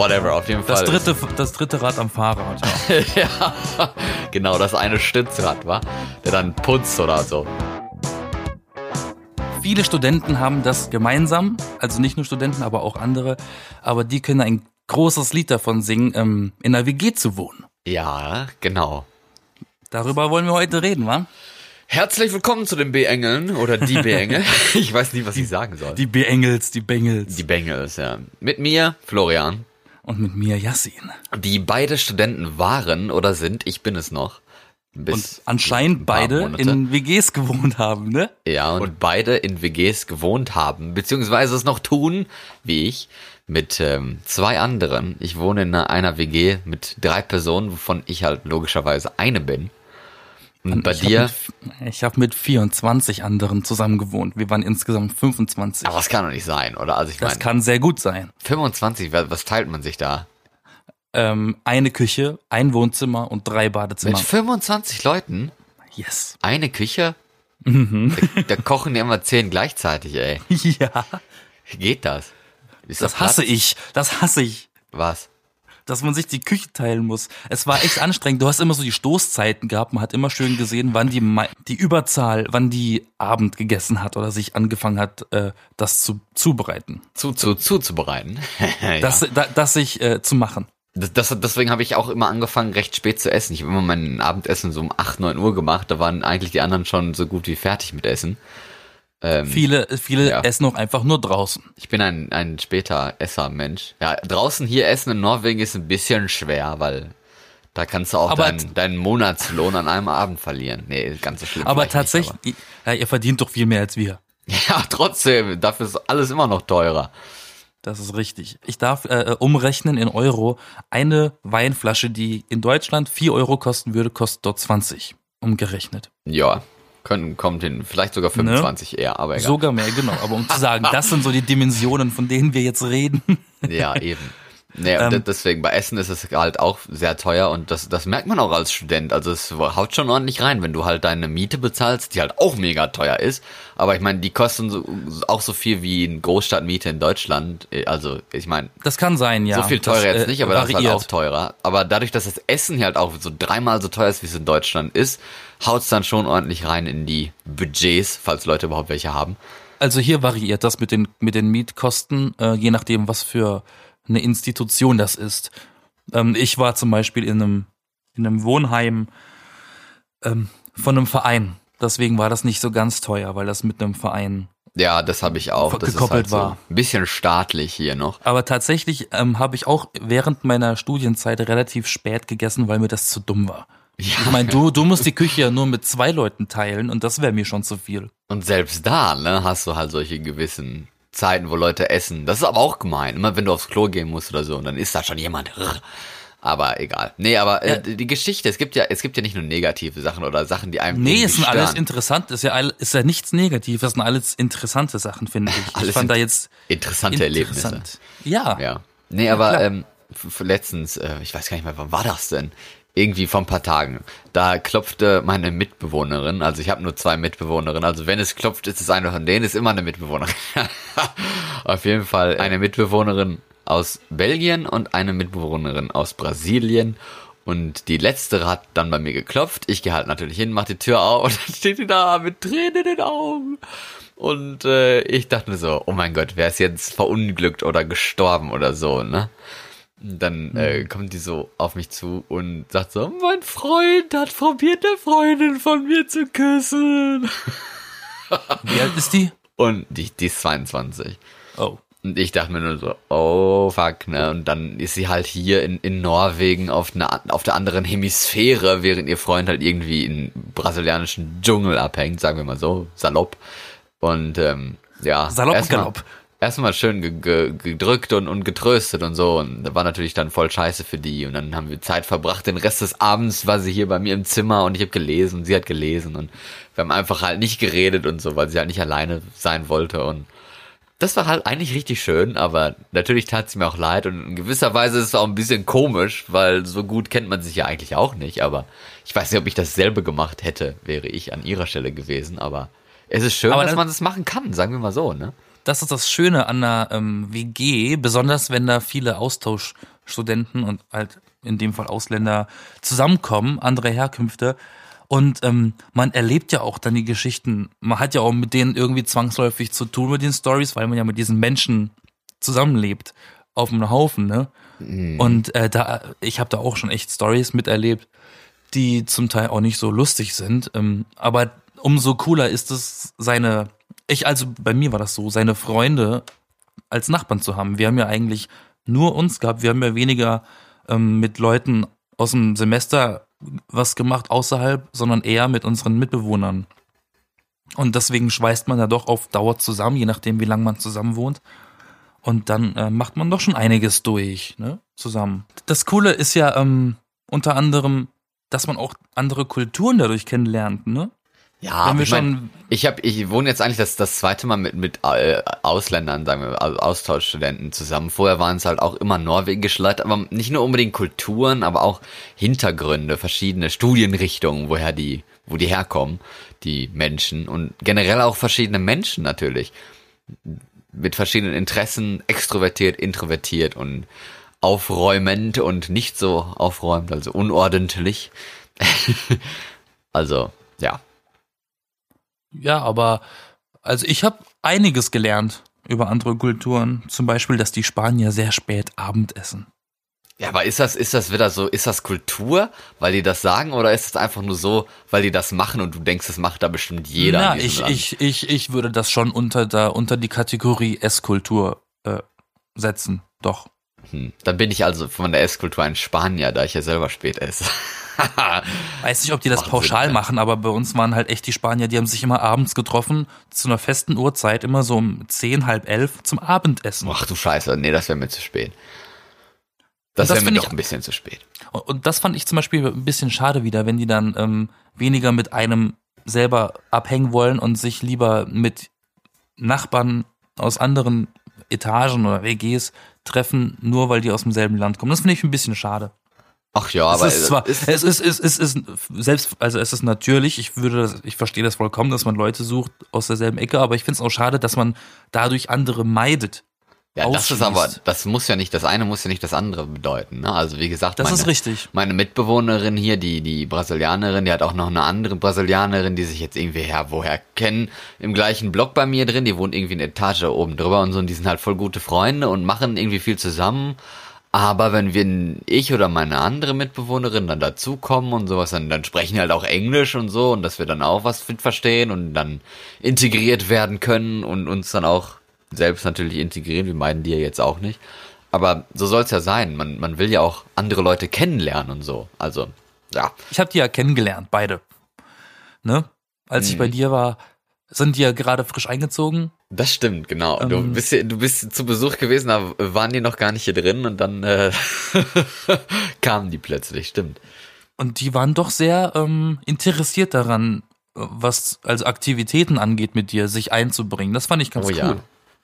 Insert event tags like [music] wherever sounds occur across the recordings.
whatever, auf jeden Das Fall. dritte, das dritte Rad am Fahrrad. Ja. [laughs] ja, genau, das eine Stützrad war, der dann putzt oder so. Viele Studenten haben das gemeinsam, also nicht nur Studenten, aber auch andere, aber die können ein großes Lied davon singen, ähm, in einer WG zu wohnen. Ja, genau. Darüber wollen wir heute reden, wa? Herzlich willkommen zu den B-Engeln oder die [laughs] B-Engel. ich weiß nie, was ich sagen soll. Die Bengels, die Bengels. Die Bengels, ja. Mit mir, Florian, Und mit mir Yassin. die beide Studenten waren oder sind, ich bin es noch. Und anscheinend beide Monate. in WGs gewohnt haben, ne? Ja, und beide in WGs gewohnt haben, beziehungsweise es noch tun, wie ich, mit ähm, zwei anderen. Ich wohne in einer WG mit drei Personen, wovon ich halt logischerweise eine bin. Und bei ich dir, Hab mit, ich habe mit 24 anderen zusammen gewohnt. Wir waren insgesamt 25. aber das kann doch nicht sein, oder? Also ich das meine, kann sehr gut sein. 25, wa- was teilt man sich da? Ähm, eine Küche, ein Wohnzimmer und drei Badezimmer. Mit 25 Leuten? Yes. Eine Küche? Mhm. Da, da kochen ja immer zehn gleichzeitig, ey. [laughs] Ja. Wie geht das? Ist Das da Platz? hasse ich. Das hasse ich. Was? Dass man sich die Küche teilen muss. Es war echt anstrengend. Du hast immer so die Stoßzeiten gehabt. Man hat immer schön gesehen, wann die, die Überzahl, wann die Abend gegessen hat oder sich angefangen hat, äh, das zu zubereiten. Zu, zu, zuzubereiten. [laughs] ja. Das, da, das sich äh, zu machen. Das, das, deswegen habe ich auch immer angefangen, recht spät zu essen. Ich habe immer mein Abendessen so um 8, 9 Uhr gemacht. Da waren eigentlich die anderen schon so gut wie fertig mit Essen. Ähm, Viele, viele Ja. essen auch einfach nur draußen. ich bin ein, ein später Esser-Mensch. Ja, draußen hier essen in Norwegen ist ein bisschen schwer, weil da kannst du auch Aber deinen, deinen Monatslohn an einem Abend verlieren. Nee, ganz so schlimm. Aber vielleicht nicht, tatsächlich, ja, ihr verdient doch viel mehr als wir. aber- Ja, trotzdem. Dafür ist alles immer noch teurer. Das ist richtig. Ich darf äh, umrechnen in Euro. Eine Weinflasche, die in Deutschland 4 Euro kosten würde, kostet dort 20. Umgerechnet. Ja, können, kommt hin. Vielleicht sogar 25 eher, aber egal. Sogar mehr, genau. Aber um zu sagen, [laughs] das sind so die Dimensionen, von denen wir jetzt reden. Ja, eben. Nee, und Ähm, deswegen, bei Essen ist es halt auch sehr teuer und das, das merkt man auch als Student. Also es haut schon ordentlich rein, wenn du halt deine Miete bezahlst, die halt auch mega teuer ist. Aber ich meine, die kosten so, auch so viel wie eine Großstadtmiete in Deutschland. Also ich meine, Das kann sein, ja. so viel teurer das, jetzt äh, nicht, aber das ist halt variiert. auch teurer. Aber dadurch, dass das Essen hier halt auch so dreimal so teuer ist, wie es in Deutschland ist, haut's dann schon ordentlich rein in die Budgets, falls Leute überhaupt welche haben. Also hier variiert das mit den, mit den Mietkosten, äh, je nachdem, was für eine Institution das ist. Ähm, ich war zum Beispiel in einem, in einem Wohnheim ähm, von einem Verein. Deswegen war das nicht so ganz teuer, weil das mit einem Verein. Ja, das habe ich auch. Das Gekoppelt ist halt war. so ein bisschen staatlich hier noch. Aber tatsächlich ähm, habe ich auch während meiner Studienzeit relativ spät gegessen, weil mir das zu dumm war. Ich meine, du, du musst die Küche ja nur mit zwei Leuten teilen und das wäre mir schon zu viel. Und selbst da, ne, hast du halt solche gewissen Zeiten, wo Leute essen. Das ist aber auch gemein. Immer wenn du aufs Klo gehen musst oder so, und dann ist da schon jemand. Aber egal. Nee, aber äh, die Geschichte, es gibt ja, es gibt ja nicht nur negative Sachen oder Sachen, die einem Nee, es sind alles interessant, ist ja, ist ja nichts Negatives, das sind alles interessante Sachen, finde ich. [laughs] Alles ich fand da jetzt interessante Erlebnisse. interessant. Ja. Ja. Nee, aber klar. ähm, letztens, äh, ich weiß gar nicht mehr, wann war das denn? Irgendwie vor ein paar Tagen. Da klopfte meine Mitbewohnerin, also ich habe nur zwei Mitbewohnerinnen, also wenn es klopft, ist es eine von denen, ist immer eine Mitbewohnerin. [laughs] Auf jeden Fall eine Mitbewohnerin aus Belgien und eine Mitbewohnerin aus Brasilien. Und die letztere hat dann bei mir geklopft. Ich gehe halt natürlich hin, mach die Tür auf und [laughs] dann steht die da mit Tränen in den Augen. Und äh, ich dachte mir so, oh mein Gott, wer ist jetzt verunglückt oder gestorben oder so, ne? Dann äh, kommt die so auf mich zu und sagt so, mein Freund hat probiert, eine Freundin von mir zu küssen. [laughs] Wie alt ist die? Und die, die ist 22. Oh. Und ich dachte mir nur so, oh fuck, ne? Und dann ist sie halt hier in, in Norwegen auf, einer, auf der anderen Hemisphäre, während ihr Freund halt irgendwie im brasilianischen Dschungel abhängt, sagen wir mal so, salopp. Und ähm, ja, Salopp galopp. Erstmal schön ge ge gedrückt und, und getröstet und so. Und da war natürlich dann voll scheiße für die. Und dann haben wir Zeit verbracht. Den Rest des Abends war sie hier bei mir im Zimmer und ich habe gelesen und sie hat gelesen. Und wir haben einfach halt nicht geredet und so, weil sie halt nicht alleine sein wollte. Und das war halt eigentlich richtig schön, aber natürlich tat sie mir auch leid. Und in gewisser Weise ist es auch ein bisschen komisch, weil so gut kennt man sich ja eigentlich auch nicht. Aber ich weiß nicht, ob ich dasselbe gemacht hätte, wäre ich an ihrer Stelle gewesen. Aber es ist schön, Aber dass man das machen kann, sagen wir mal so, ne? Das ist das Schöne an einer ähm, WG, besonders wenn da viele Austauschstudenten und halt in dem Fall Ausländer zusammenkommen, andere Herkünfte. Und ähm, man erlebt ja auch dann die Geschichten. Man hat ja auch mit denen irgendwie zwangsläufig zu tun mit den Stories, weil man ja mit diesen Menschen zusammenlebt auf einem Haufen, ne? Mhm. Und äh, da, ich habe da auch schon echt Stories miterlebt, die zum Teil auch nicht so lustig sind. Ähm, aber umso cooler ist es, seine, ich, also bei mir war das so, seine Freunde als Nachbarn zu haben. Wir haben ja eigentlich nur uns gehabt, wir haben ja weniger ähm, mit Leuten aus dem Semester was gemacht außerhalb, sondern eher mit unseren Mitbewohnern. Und deswegen schweißt man ja doch auf Dauer zusammen, je nachdem, wie lange man zusammen wohnt. Und dann äh, macht man doch schon einiges durch, ne? Zusammen. Das Coole ist ja ähm, unter anderem, dass man auch andere Kulturen dadurch kennenlernt, ne? Ja, ich, mein, ich habe, ich wohne jetzt eigentlich das, das zweite Mal mit mit äh, Ausländern, sagen wir, also Austauschstudenten zusammen. Vorher waren es halt auch immer norwegische Leute, aber nicht nur unbedingt Kulturen, aber auch Hintergründe, verschiedene Studienrichtungen, woher die, wo die herkommen, die Menschen und generell auch verschiedene Menschen natürlich mit verschiedenen Interessen, extrovertiert, introvertiert und aufräumend und nicht so aufräumend, also unordentlich. [laughs] also ja. Ja, aber also ich habe einiges gelernt über andere Kulturen. Zum Beispiel, dass die Spanier sehr spät Abend essen. Ja, aber ist das, ist das wieder so, ist das Kultur, weil die das sagen, oder ist es einfach nur so, weil die das machen und du denkst, das macht da bestimmt jeder? Na, ich, ich, ich, ich würde das schon unter da, unter die Kategorie Esskultur äh, setzen. Doch. Hm. Dann bin ich also von der Esskultur ein Spanier, da ich ja selber spät esse. [laughs] Weiß nicht, ob die das Wahnsinn, pauschal ja. machen, aber bei uns waren halt echt die Spanier, die haben sich immer abends getroffen, zu einer festen Uhrzeit, immer so um zehn, halb elf zum Abendessen. Ach du Scheiße, nee, das wäre mir zu spät. Das, das wäre mir doch ein bisschen zu spät. Und das fand ich zum Beispiel ein bisschen schade wieder, wenn die dann ähm, weniger mit einem selber abhängen wollen und sich lieber mit Nachbarn aus anderen Etagen oder WGs treffen, nur weil die aus demselben Land kommen. Das finde ich ein bisschen schade. Ach ja, aber es ist zwar, es ist, es ist, es ist, selbst, also es ist natürlich, ich würde das, ich verstehe das vollkommen, dass man Leute sucht aus derselben Ecke, aber ich finde es auch schade, dass man dadurch andere meidet. Ja, das ist aber, das muss ja nicht, das eine muss ja nicht das andere bedeuten. Ne? Also wie gesagt, das meine, ist richtig. Meine Mitbewohnerin hier, die die Brasilianerin, die hat auch noch eine andere Brasilianerin, die sich jetzt irgendwie her woher kennen, im gleichen Block bei mir drin. Die wohnt irgendwie eine Etage oben drüber und so. Und die sind halt voll gute Freunde und machen irgendwie viel zusammen. Aber wenn wir, ich oder meine andere Mitbewohnerin dann dazukommen und sowas, dann, dann sprechen halt auch Englisch und so und dass wir dann auch was verstehen und dann integriert werden können und uns dann auch selbst natürlich integrieren. Wir meinen die ja jetzt auch nicht. Aber so soll es ja sein. Man, man will ja auch andere Leute kennenlernen und so. Also, ja. Ich habe die ja kennengelernt, beide. Ne? Als hm. ich bei mhm. dir war, sind die ja gerade frisch eingezogen. Das stimmt, genau. Ähm, du bist du bist zu Besuch gewesen, da waren die noch gar nicht hier drin und dann äh, [laughs] kamen die plötzlich, stimmt. Und die waren doch sehr ähm, interessiert daran, was also Aktivitäten angeht mit dir, sich einzubringen. Das fand ich ganz oh, cool. Ja.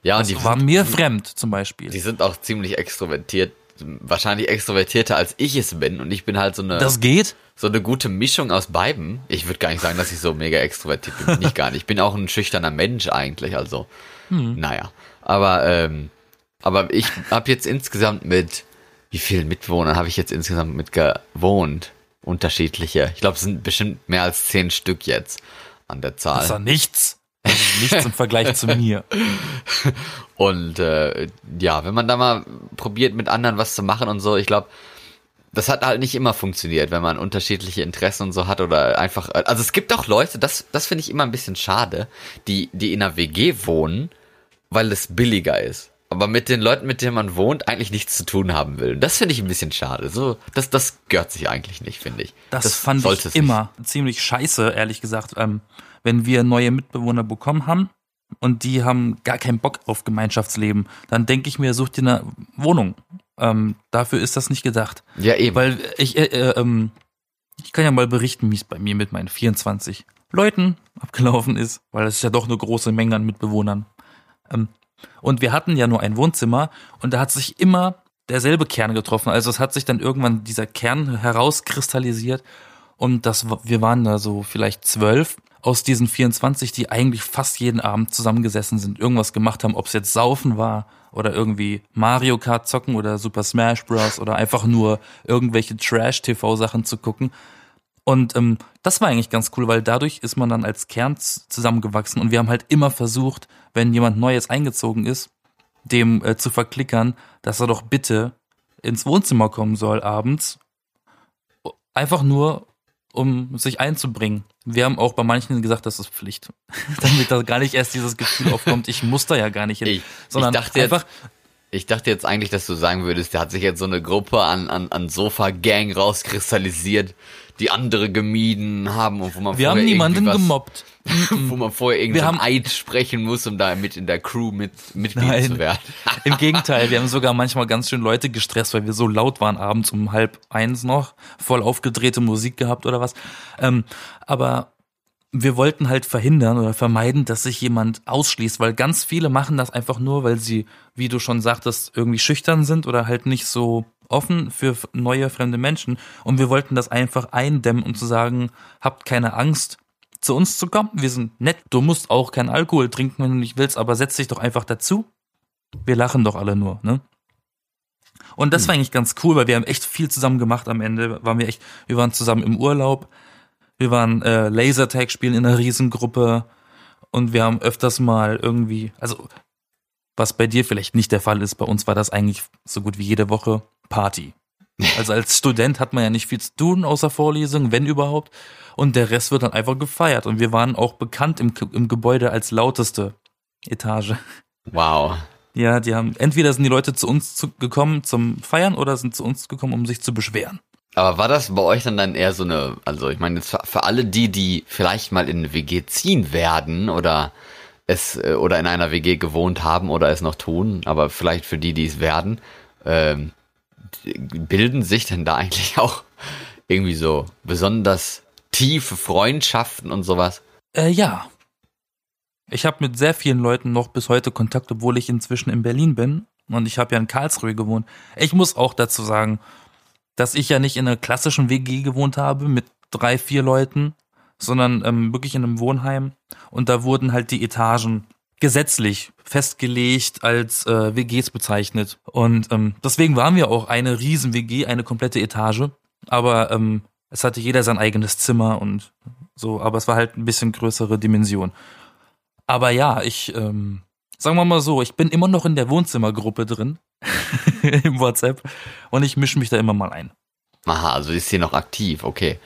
Ja, das und die war mir fremd zum Beispiel. Die sind auch ziemlich extrovertiert, wahrscheinlich extrovertierter als ich es bin und ich bin halt so eine. Das geht? So eine gute Mischung aus beiden. Ich würde gar nicht sagen, dass ich so mega extrovertiert bin, bin ich gar nicht. Ich bin auch ein schüchterner Mensch eigentlich, also. Hm. Naja, aber ähm, aber ich habe jetzt insgesamt mit wie vielen Mitbewohnern habe ich jetzt insgesamt mit gewohnt? Unterschiedliche. Ich glaube, es sind bestimmt mehr als zehn Stück jetzt an der Zahl. Das ist doch nichts. Nichts im Vergleich zu mir. [laughs] Und äh, ja, wenn man da mal probiert, mit anderen was zu machen und so, ich glaube, das hat halt nicht immer funktioniert, wenn man unterschiedliche Interessen und so hat oder einfach. Also es gibt auch Leute, das, das finde ich immer ein bisschen schade, die, die in einer WG wohnen, weil es billiger ist. Aber mit den Leuten, mit denen man wohnt, eigentlich nichts zu tun haben will. Das finde ich ein bisschen schade. So, das, das gehört sich eigentlich nicht, finde ich. Das, das fand ich immer nicht. ziemlich scheiße, ehrlich gesagt. Ähm, wenn wir neue Mitbewohner bekommen haben und die haben gar keinen Bock auf Gemeinschaftsleben, dann denke ich mir, such dir eine Wohnung. Ähm, dafür ist das nicht gedacht. Ja, eben. Weil ich, äh, äh, ähm, ich kann ja mal berichten, wie es bei mir mit meinen 24 Leuten abgelaufen ist, weil es ist ja doch eine große Menge an Mitbewohnern. Ähm, und wir hatten ja nur ein Wohnzimmer und da hat sich immer derselbe Kern getroffen. Also es hat sich dann irgendwann dieser Kern herauskristallisiert und das, wir waren da so vielleicht zwölf aus diesen 24, die eigentlich fast jeden Abend zusammengesessen sind, irgendwas gemacht haben, ob es jetzt Saufen war oder irgendwie Mario Kart zocken oder Super Smash Bros. oder einfach nur irgendwelche Trash-TV-Sachen zu gucken. Und ähm, das war eigentlich ganz cool, weil dadurch ist man dann als Kern zusammengewachsen und wir haben halt immer versucht, wenn jemand Neues eingezogen ist, dem äh, zu verklickern, dass er doch bitte ins Wohnzimmer kommen soll abends. Einfach nur, um sich einzubringen. Wir haben auch bei manchen gesagt, das ist Pflicht. [laughs] Damit da gar nicht erst dieses Gefühl aufkommt, ich muss da ja gar nicht hin. Ich, sondern ich dachte einfach, jetzt, ich dachte jetzt eigentlich, dass du sagen würdest, da hat sich jetzt so eine Gruppe an, an, an Sofa-Gang rauskristallisiert, die andere gemieden haben und wo man wir haben niemanden was, gemobbt. [laughs] wo man vorher irgendwie haben- Eid sprechen muss, um da mit in der Crew mit Mitglied Nein. zu werden. [laughs] Im Gegenteil, wir haben sogar manchmal ganz schön Leute gestresst, weil wir so laut waren abends um halb eins noch, voll aufgedrehte Musik gehabt oder was. Ähm, aber wir wollten halt verhindern oder vermeiden, dass sich jemand ausschließt, weil ganz viele machen das einfach nur, weil sie, wie du schon sagtest, irgendwie schüchtern sind oder halt nicht so offen für neue fremde Menschen. Und wir wollten das einfach eindämmen und zu sagen, habt keine Angst, zu uns zu kommen. Wir sind nett. Du musst auch keinen Alkohol trinken, wenn du nicht willst, aber setz dich doch einfach dazu. Wir lachen doch alle nur, ne? Und das war eigentlich ganz cool, weil wir haben echt viel zusammen gemacht am Ende. Waren wir echt, wir waren zusammen im Urlaub. Wir waren äh, Lasertag spielen in einer Riesengruppe und wir haben öfters mal irgendwie, also was bei dir vielleicht nicht der Fall ist, bei uns war das eigentlich so gut wie jede Woche Party. Also als Student hat man ja nicht viel zu tun außer Vorlesungen, wenn überhaupt. Und der Rest wird dann einfach gefeiert. Und wir waren auch bekannt im, im Gebäude als lauteste Etage. Wow. Ja, die haben, entweder sind die Leute zu uns zu, gekommen zum Feiern oder sind zu uns gekommen, um sich zu beschweren. Aber war das bei euch dann dann eher so eine, also ich meine jetzt für, alle die, die vielleicht mal in eine WG ziehen werden oder es äh, oder in einer WG gewohnt haben oder es noch tun, aber vielleicht für die, die es werden, ähm, bilden sich denn da eigentlich [laughs] auch irgendwie so besonders tiefe Freundschaften und sowas? Äh, ja. Ich habe mit sehr vielen Leuten noch bis heute Kontakt, obwohl ich inzwischen in Berlin bin. Und ich habe ja in Karlsruhe gewohnt. Ich muss auch dazu sagen, dass ich ja nicht in einer klassischen WG gewohnt habe mit drei, vier Leuten, sondern ähm, wirklich in einem Wohnheim. Und da wurden halt die Etagen gesetzlich festgelegt als äh, WGs bezeichnet. Und ähm, deswegen waren wir auch eine riesen WG, eine komplette Etage. Aber ähm, es hatte jeder sein eigenes Zimmer und so, aber es war halt ein bisschen größere Dimension. Aber ja, ich, ähm, sagen wir mal so, ich bin immer noch in der Wohnzimmergruppe drin [laughs] im WhatsApp und ich mische mich da immer mal ein. Aha, also ist sie noch aktiv, okay.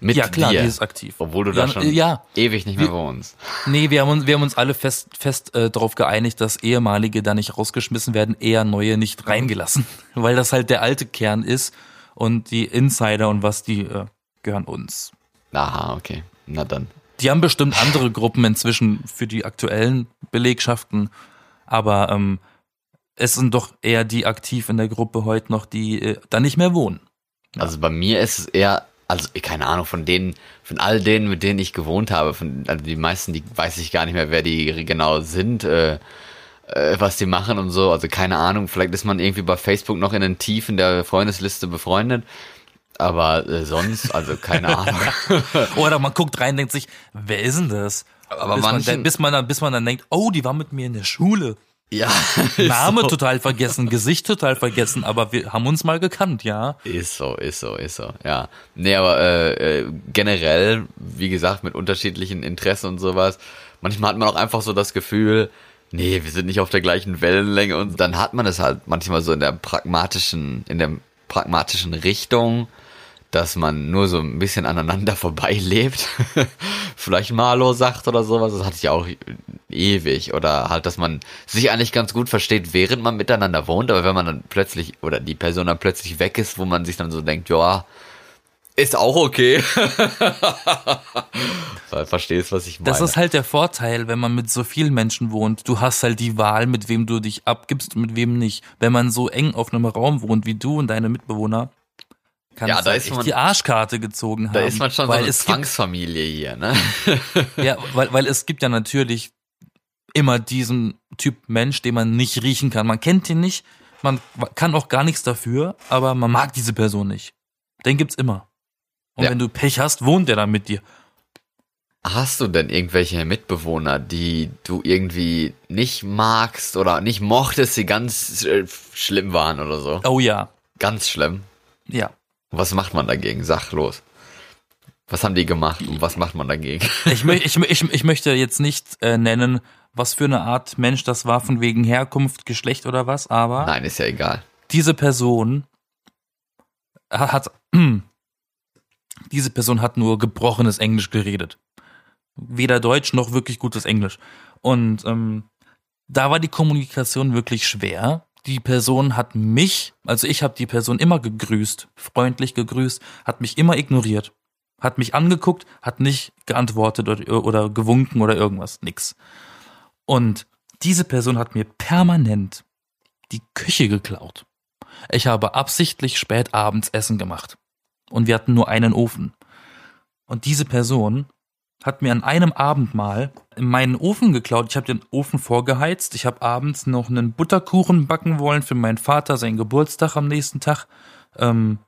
Mit ja klar, dir, die ist aktiv. obwohl du ja, da schon ja, ewig nicht mehr Wir- wohnst. nee, wir haben uns, wir haben uns alle fest, fest äh, darauf geeinigt, dass ehemalige da nicht rausgeschmissen werden, eher neue nicht reingelassen, [laughs] weil das halt der alte Kern ist und die Insider und was die äh, gehören uns. Aha, okay. Na dann. Die haben bestimmt andere Gruppen inzwischen für die aktuellen Belegschaften, aber ähm, es sind doch eher die aktiv in der Gruppe heute noch, die äh, da nicht mehr wohnen. Also bei mir ist es eher, also keine Ahnung, von denen, von all denen, mit denen ich gewohnt habe, von also die meisten, die weiß ich gar nicht mehr, wer die genau sind, äh, äh, was die machen und so. Also keine Ahnung, vielleicht ist man irgendwie bei Facebook noch in den Tiefen der Freundesliste befreundet. Aber äh, sonst, also keine [laughs] Ahnung. Oder man guckt rein, denkt sich, wer ist denn das? Aber bis, man, manchen- dann- bis, man dann, bis man dann denkt, oh, die war mit mir in der Schule. Ja, [laughs] Name so. total vergessen, Gesicht total vergessen, aber wir haben uns mal gekannt, ja. Ist so, ist so, ist so, ja. Nee, aber äh, äh, generell, wie gesagt, mit unterschiedlichen Interessen und sowas, manchmal hat man auch einfach so das Gefühl, nee, wir sind nicht auf der gleichen Wellenlänge und dann hat man es halt manchmal so in der pragmatischen, in der pragmatischen Richtung, dass man nur so ein bisschen aneinander [laughs] vorbeilebt. [laughs] Vielleicht mal Hallo sagt oder sowas, das hatte ich auch ewig. Oder halt, dass man sich eigentlich ganz gut versteht, während man miteinander wohnt, aber wenn man dann plötzlich, oder die Person dann plötzlich weg ist, wo man sich dann so denkt, ja, ist auch okay. [laughs] Weil, Verstehst, was ich meine? Das ist halt der Vorteil, wenn man mit so vielen Menschen wohnt. Du hast halt die Wahl, mit wem du dich abgibst und mit wem nicht. Wenn man so eng auf einem Raum wohnt wie du und deine Mitbewohner, kann Ja, da halt ist man- die Arschkarte gezogen haben. da ist man schon so weil eine es gibt, Zwangsfamilie hier, ne? [laughs] ja, weil, weil es gibt ja natürlich immer diesen Typ Mensch, den man nicht riechen kann. Man kennt ihn nicht, man kann auch gar nichts dafür, aber man mag diese Person nicht. Den gibt's immer. Und Ja. wenn du Pech hast, wohnt der dann mit dir. Hast du denn irgendwelche Mitbewohner, die du irgendwie nicht magst oder nicht mochtest, die ganz äh, schlimm waren oder so? Oh ja, Ganz schlimm. ja. Was macht man dagegen? Sag los. Was haben die gemacht und was macht man dagegen? [laughs] Ich, ich, ich, ich möchte jetzt nicht äh, nennen, was für eine Art Mensch das war, von wegen Herkunft, Geschlecht oder was, aber Nein, ist ja egal. diese Person ha- hat, [clears throat] diese Person hat nur gebrochenes Englisch geredet. Weder Deutsch noch wirklich gutes Englisch. Und ähm, da war die Kommunikation wirklich schwer. Die Person hat mich, also ich habe die Person immer gegrüßt, freundlich gegrüßt, hat mich immer ignoriert, hat mich angeguckt, hat nicht geantwortet oder, oder gewunken oder irgendwas, nix. Und diese Person hat mir permanent die Küche geklaut. Ich habe absichtlich spät abends Essen gemacht. Und wir hatten nur einen Ofen. Und diese Person hat mir an einem Abend mal meinen Ofen geklaut. Ich habe den Ofen vorgeheizt. Ich habe abends noch einen Butterkuchen backen wollen für meinen Vater, seinen Geburtstag am nächsten Tag. Ähm,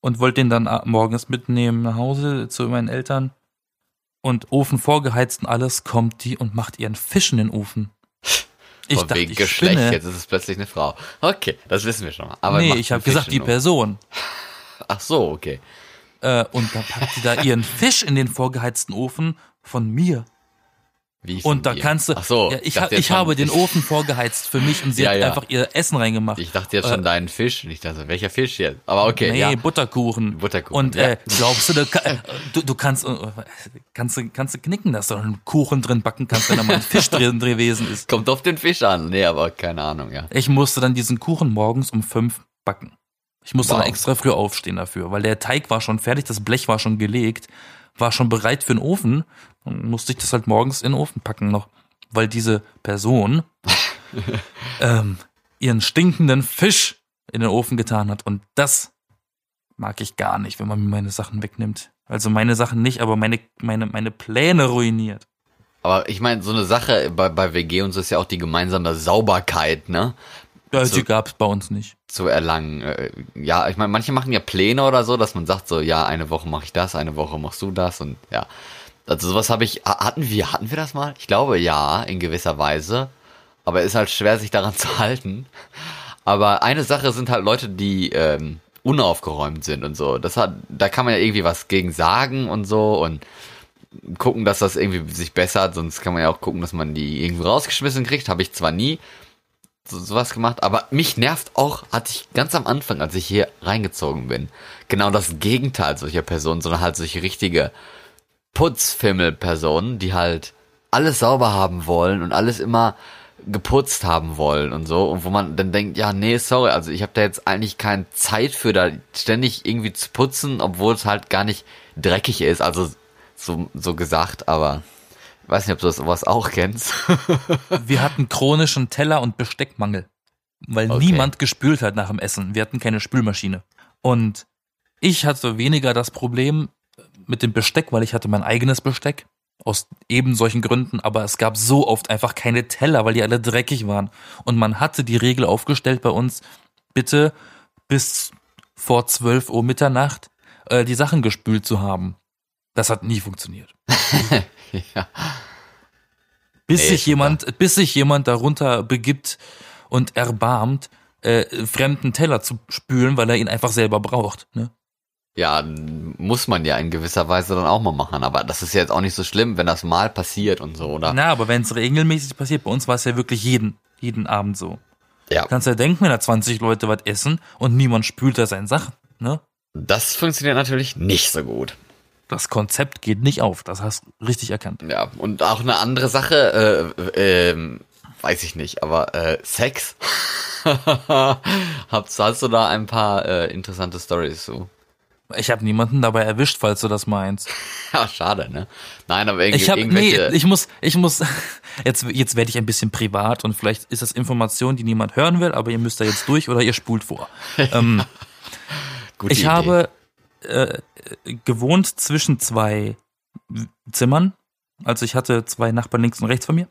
und wollte den dann morgens mitnehmen nach Hause zu meinen Eltern. Und Ofen vorgeheizt und alles, kommt die und macht ihren Fisch in den Ofen. Ich Von dachte, wegen ich Geschlecht, spinne. jetzt ist es plötzlich eine Frau. Okay, das wissen wir schon mal. Aber nee, ich habe gesagt, die Person. Ach so, okay. Äh, und dann packt sie da ihren Fisch in den vorgeheizten Ofen von mir. Wie Und da die? kannst du. Ach so, ja, ich, ich schon- habe den Ofen vorgeheizt für mich und sie Ja, hat ja. einfach ihr Essen reingemacht. Ich dachte jetzt schon Äh, deinen Fisch. Und ich dachte, welcher Fisch jetzt? Aber okay, nee. Butterkuchen. Butterkuchen, Und äh, glaubst du, du, du, kannst, äh, kannst, du, kannst du knicken, dass du einen Kuchen drin backen kannst, wenn da mal ein Fisch drin gewesen ist. Kommt auf den Fisch an. Nee, aber keine Ahnung, ja. Ich musste dann diesen Kuchen morgens um fünf backen. Ich musste Wow. dann extra früh aufstehen dafür, weil der Teig war schon fertig, das Blech war schon gelegt, war schon bereit für den Ofen. Und musste ich das halt morgens in den Ofen packen noch, weil diese Person [laughs] ähm, ihren stinkenden Fisch in den Ofen getan hat. Und das mag ich gar nicht, wenn man mir meine Sachen wegnimmt. Also meine Sachen nicht, aber meine, meine, meine Pläne ruiniert. Aber ich meine, so eine Sache bei, bei WG und so ist ja auch die gemeinsame Sauberkeit, ne? Ja, So. die gab's bei uns nicht. Zu erlangen. Äh, Ja, ich meine, manche machen ja Pläne oder so, dass man sagt so, ja, eine Woche mache ich das, eine Woche machst du das und ja. Also sowas habe ich, ha- hatten wir, hatten wir das mal? Ich glaube ja, in gewisser Weise. Aber ist halt schwer, sich daran [laughs] zu halten. Aber eine Sache sind halt Leute, die ähm, unaufgeräumt sind und so. Das hat, da kann man ja irgendwie was gegen sagen und so und gucken, dass das irgendwie sich bessert. Sonst kann man ja auch gucken, dass man die irgendwie rausgeschmissen kriegt. Habe ich zwar nie so, sowas gemacht, aber mich nervt auch, hatte ich ganz am Anfang, als ich hier reingezogen bin, genau das Gegenteil solcher Personen, sondern halt solche richtige Putzfimmel-Personen, die halt alles sauber haben wollen und alles immer geputzt haben wollen und so und wo man dann denkt, ja, nee, sorry, also ich habe da jetzt eigentlich keine Zeit für da ständig irgendwie zu putzen, obwohl es halt gar nicht dreckig ist, also so, so gesagt, aber weiß nicht, ob du das sowas auch kennst. [laughs] Wir hatten chronischen Teller- und Besteckmangel, weil Okay. niemand gespült hat nach dem Essen. Wir hatten keine Spülmaschine. Und ich hatte weniger das Problem mit dem Besteck, weil ich hatte mein eigenes Besteck. Aus eben solchen Gründen, aber es gab so oft einfach keine Teller, weil die alle dreckig waren. Und man hatte die Regel aufgestellt bei uns, bitte bis vor 12 Uhr Mitternacht äh, die Sachen gespült zu haben. Das hat nie funktioniert. [laughs] [laughs] ja. bis Nee, sich jemand, bis sich jemand darunter begibt und erbarmt, äh, fremden Teller zu spülen, weil er ihn einfach selber braucht. Ne? Ja, muss man ja in gewisser Weise dann auch mal machen. Aber das ist ja jetzt auch nicht so schlimm, wenn das mal passiert und so, oder? Na, aber wenn es regelmäßig passiert, bei uns war es ja wirklich jeden, jeden Abend so. Ja. Kannst ja denken, wenn da 20 Leute was essen und niemand spült da seine Sachen. Ne? Das funktioniert natürlich nicht so gut. Das Konzept geht nicht auf, das hast du richtig erkannt. Ja, und auch eine andere Sache, äh, ähm, weiß ich nicht, aber äh, Sex. [laughs] hast, hast du da ein paar äh, interessante Stories zu? Ich habe niemanden dabei erwischt, falls du das meinst. [laughs] Ja, schade, ne? Nein, aber irgendwie, Ich nee, irgendwelche. ich muss ich muss [laughs] jetzt jetzt werde ich ein bisschen privat und vielleicht ist das Information, die niemand hören will, aber ihr müsst da jetzt durch oder ihr spult vor. ähm, gute ich Idee. habe äh, gewohnt zwischen zwei Zimmern. Also ich hatte zwei Nachbarn links und rechts von mir.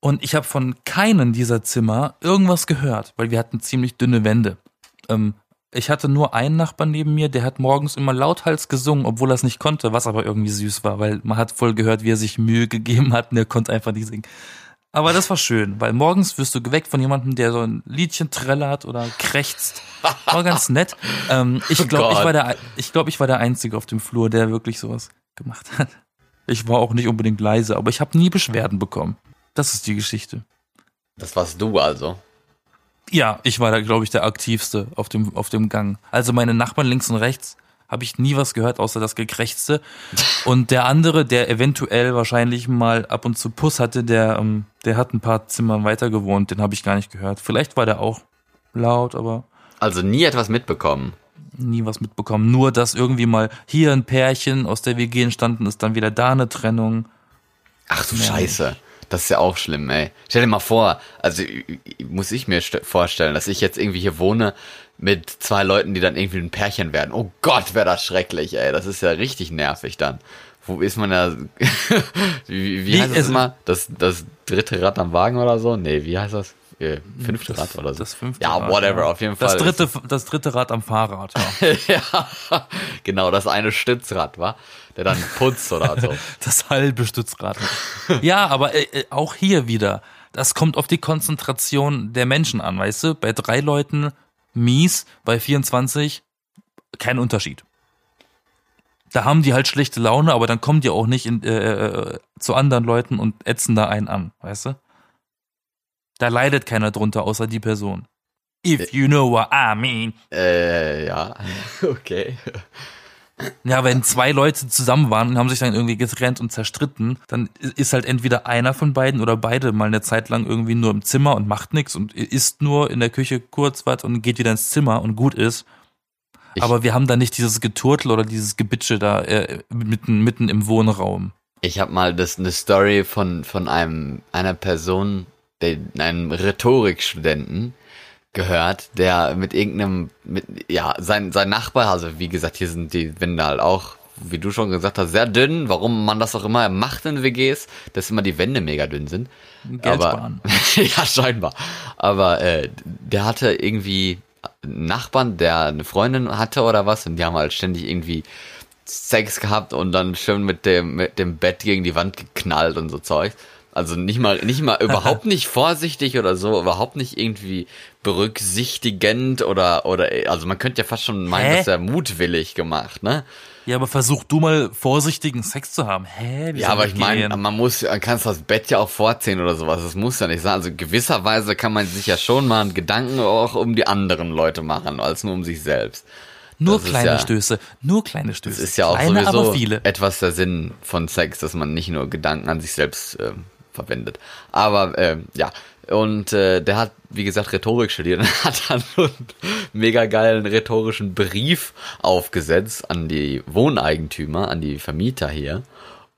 Und ich habe von keinem dieser Zimmer irgendwas gehört, weil wir hatten ziemlich dünne Wände. Ähm, ich hatte nur einen Nachbarn neben mir, der hat morgens immer lauthals gesungen, obwohl er es nicht konnte, was aber irgendwie süß war, weil man hat voll gehört, wie er sich Mühe gegeben hat und er konnte einfach nicht singen. Aber das war schön, weil morgens wirst du geweckt von jemandem, der so ein Liedchen trällert oder krächzt. War ganz nett. Ähm, ich glaube, ich Gott. war der, ich glaube, ich war der Einzige auf dem Flur, der wirklich sowas gemacht hat. Ich war auch nicht unbedingt leise, aber ich habe nie Beschwerden bekommen. Das ist die Geschichte. Das warst du also. Ja, ich war da, glaube ich, der aktivste auf dem, auf dem Gang. Also meine Nachbarn links und rechts habe ich nie was gehört, außer das Gekrächzte. Und der andere, der eventuell wahrscheinlich mal ab und zu Puss hatte, der, ähm, der hat ein paar Zimmern weiter gewohnt, den habe ich gar nicht gehört. Vielleicht war der auch laut, aber Also nie etwas mitbekommen. nie was mitbekommen. Nur, dass irgendwie mal hier ein Pärchen aus der WG entstanden ist, dann wieder da eine Trennung. Ach du Ja. Scheiße. Das ist ja auch schlimm, ey. Stell dir mal vor, also muss ich mir st- vorstellen, dass ich jetzt irgendwie hier wohne mit zwei Leuten, die dann irgendwie ein Pärchen werden. Oh Gott, wäre das schrecklich, ey. Das ist ja richtig nervig dann. Wo ist man da? [laughs] wie wie Wie- heißt das immer? Das, das dritte Rad am Wagen oder so? Nee, wie heißt das? Äh, Fünfte Rad oder so. Das fünfte ja, Rad, whatever, ja. auf jeden Fall. Das dritte, das dritte Rad am Fahrrad, ja. [laughs] ja, genau, das eine Stützrad, war, der dann putzt oder so. [laughs] Das halbe Stützrad. ja, aber äh, äh, auch hier wieder. Das kommt auf die Konzentration der Menschen an, weißt du? Bei drei Leuten mies, bei 24 kein Unterschied. Da haben die halt schlechte Laune, aber dann kommen die auch nicht in, äh, äh, zu anderen Leuten und ätzen da einen an, weißt du? Da leidet keiner drunter, außer die Person. If you know what I mean. Äh, ja, [laughs] okay. Ja, wenn zwei Leute zusammen waren und haben sich dann irgendwie getrennt und zerstritten, dann ist halt entweder einer von beiden oder beide mal eine Zeit lang irgendwie nur im Zimmer und macht nichts und isst nur in der Küche kurz was und geht wieder ins Zimmer und gut ist. Ich- Aber wir haben da nicht dieses Geturtel oder dieses Gebitsche da äh, mitten, mitten im Wohnraum. Ich habe mal das eine Story von von einem einer Person, einem Rhetorikstudenten gehört, der mit irgendeinem mit ja sein sein Nachbar, also wie gesagt, hier sind die Wände halt auch wie du schon gesagt hast, sehr dünn. Warum man das auch immer macht in WGs, dass immer die Wände mega dünn sind. Geld Aber, sparen. [laughs] ja, scheinbar. Aber äh, der hatte irgendwie einen Nachbarn, der eine Freundin hatte oder was, und die haben halt ständig irgendwie Sex gehabt und dann schön mit dem, mit dem Bett gegen die Wand geknallt und so Zeug. Also nicht mal, nicht mal, [laughs] überhaupt nicht vorsichtig oder so, überhaupt nicht irgendwie berücksichtigend oder, oder, also man könnte ja fast schon meinen, Hä? dass er mutwillig gemacht, ne? Ja, aber versuch du mal vorsichtigen Sex zu haben. Hä? Wie Ja, aber ich meine, man muss, man kann das Bett ja auch vorziehen oder sowas. Das muss ja nicht sein. Also gewisserweise kann man sich ja schon mal einen Gedanken auch um die anderen Leute machen, als nur um sich selbst. nur das kleine ja- Stöße, nur kleine Stöße. Das ist ja auch Kleine, sowieso etwas der Sinn von Sex, dass man nicht nur Gedanken an sich selbst ähm, verwendet. Aber ähm, ja, und äh, der hat, wie gesagt, Rhetorik studiert und [laughs] hat dann so einen mega geilen rhetorischen Brief aufgesetzt an die Wohneigentümer, an die Vermieter hier.